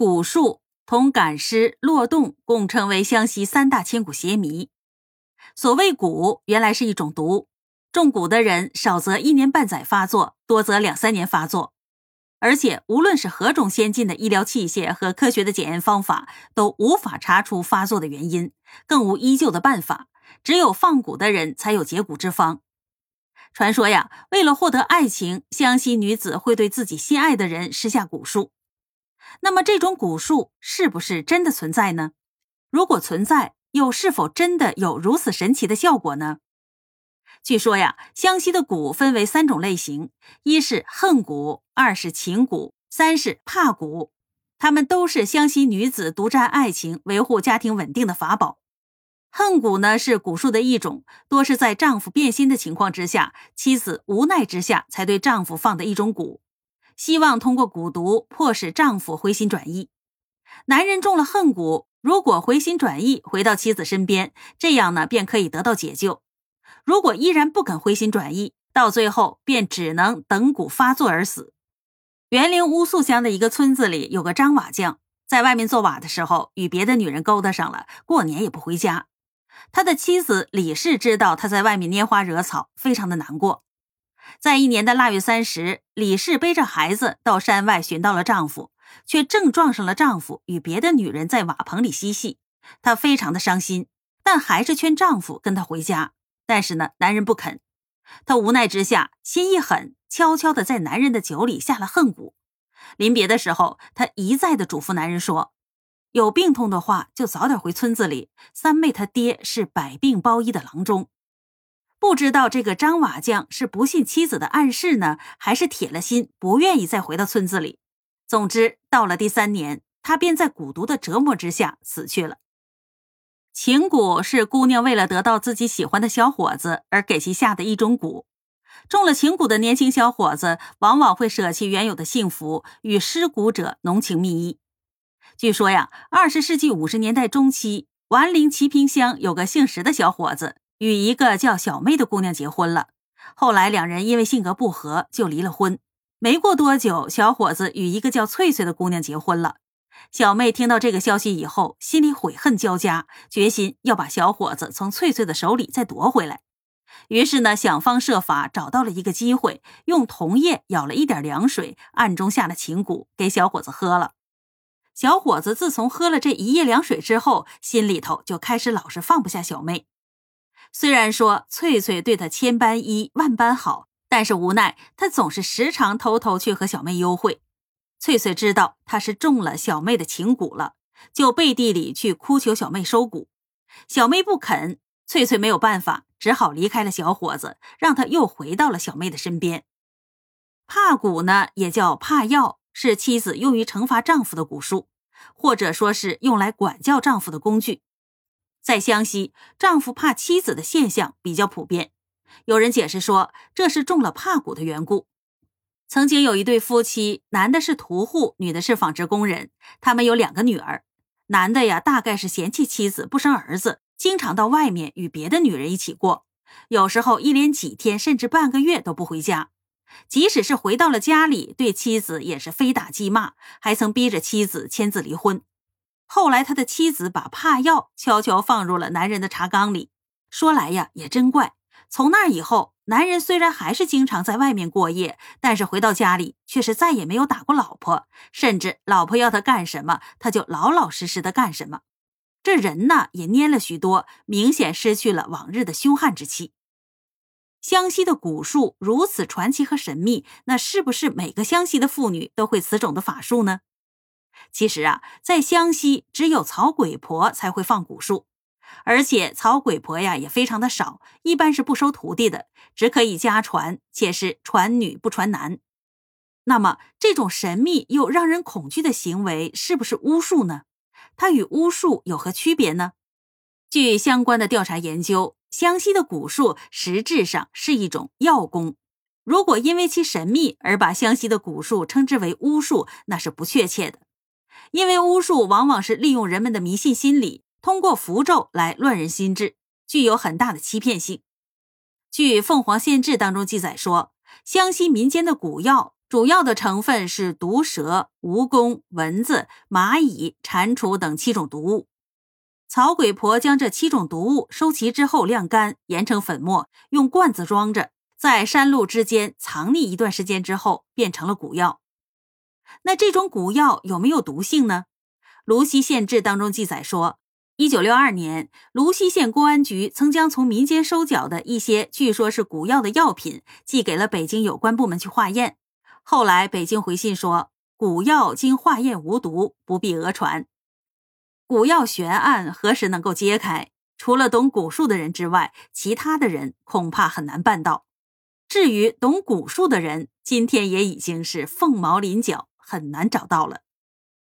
蛊术同赶尸、落洞共称为湘西三大千古邪迷。所谓蛊，原来是一种毒，中蛊的人少则一年半载发作，多则两三年发作。而且，无论是何种先进的医疗器械和科学的检验方法，都无法查出发作的原因，更无医救的办法。只有放蛊的人才有解蛊之方。传说呀，为了获得爱情，湘西女子会对自己心爱的人施下蛊术。那么，这种蛊术是不是真的存在呢？如果存在，又是否真的有如此神奇的效果呢？据说呀，湘西的蛊分为三种类型：一是恨蛊，二是情蛊，三是怕蛊。它们都是湘西女子独占爱情、维护家庭稳定的法宝。恨蛊呢，是蛊术的一种，多是在丈夫变心的情况之下，妻子无奈之下才对丈夫放的一种蛊，希望通过蛊毒迫使丈夫回心转意。男人中了恨蛊，如果回心转意回到妻子身边，这样呢便可以得到解救。如果依然不肯回心转意，到最后便只能等蛊发作而死。园陵乌素乡的一个村子里有个张瓦匠，在外面做瓦的时候与别的女人勾搭上了，过年也不回家。他的妻子李氏知道他在外面拈花惹草，非常的难过。在一年的腊月三十，李氏背着孩子到山外寻到了丈夫，却正撞上了丈夫与别的女人在瓦棚里嬉戏，她非常的伤心，但还是劝丈夫跟她回家。但是呢，男人不肯。她无奈之下，心一狠，悄悄的在男人的酒里下了恨蛊。临别的时候，她一再的嘱咐男人说：“有病痛的话，就早点回村子里。三妹她爹是百病包医的郎中。”不知道这个张瓦匠是不信妻子的暗示呢，还是铁了心不愿意再回到村子里。总之，到了第三年，他便在蛊毒的折磨之下死去了。情蛊是姑娘为了得到自己喜欢的小伙子而给其下的一种蛊。中了情蛊的年轻小伙子往往会舍弃原有的幸福，与施蛊者浓情蜜意。据说呀，二十世纪五十年代中期，丸陵齐平乡有个姓石的小伙子与一个叫小妹的姑娘结婚了。后来两人因为性格不合就离了婚。没过多久，小伙子与一个叫翠翠的姑娘结婚了。小妹听到这个消息以后，心里悔恨交加，决心要把小伙子从翠翠的手里再夺回来。于是呢，想方设法找到了一个机会，用铜液舀了一点凉水，暗中下了情蛊，给小伙子喝了。小伙子自从喝了这一夜凉水之后，心里头就开始老是放不下小妹。虽然说翠翠对他千般依万般好，但是无奈他总是时常偷偷去和小妹幽会。翠翠知道他是中了小妹的情蛊了，就背地里去哭求小妹收蛊。小妹不肯，翠翠没有办法，只好离开了小伙子，让他又回到了小妹的身边。怕蛊呢，也叫怕药，是妻子用于惩罚丈夫的蛊术，或者说是用来管教丈夫的工具。在湘西，丈夫怕妻子的现象比较普遍。有人解释说，这是中了怕蛊的缘故。曾经有一对夫妻，男的是屠户，女的是纺织工人。他们有两个女儿。男的呀，大概是嫌弃妻子不生儿子，经常到外面与别的女人一起过，有时候一连几天甚至半个月都不回家。即使是回到了家里，对妻子也是非打即骂，还曾逼着妻子签字离婚。后来他的妻子把怕药悄悄放入了男人的茶缸里。说来呀，也真怪。从那以后，男人虽然还是经常在外面过夜，但是回到家里却是再也没有打过老婆，甚至老婆要他干什么，他就老老实实的干什么。这人呢也蔫了许多，明显失去了往日的凶悍之气。湘西的蛊术如此传奇和神秘，那是不是每个湘西的妇女都会此种的法术呢？其实啊，在湘西只有曹鬼婆才会放蛊术。而且曹鬼婆呀也非常的少，一般是不收徒弟的，只可以家传，且是传女不传男。那么这种神秘又让人恐惧的行为是不是巫术呢？它与巫术有何区别呢？据相关的调查研究，湘西的蛊术实质上是一种药功。如果因为其神秘而把湘西的蛊术称之为巫术，那是不确切的，因为巫术往往是利用人们的迷信心理。通过符咒来乱人心智，具有很大的欺骗性。据《凤凰县志》当中记载说，湘西民间的蛊药主要的成分是毒蛇、蜈蚣、蚊子、蚂蚁、蟾蜍等七种毒物。曹鬼婆将这七种毒物收齐之后晾干，研成粉末，用罐子装着，在山路之间藏匿一段时间之后，变成了蛊药。那这种古药有没有毒性呢？泸溪县志当中记载说，一九六二年，泸溪县公安局曾将从民间收缴的一些据说是古药的药品寄给了北京有关部门去化验。后来，北京回信说，古药经化验无毒，不必讹传。古药悬案何时能够揭开？除了懂古术的人之外，其他的人恐怕很难办到。至于懂古术的人，今天也已经是凤毛麟角，很难找到了。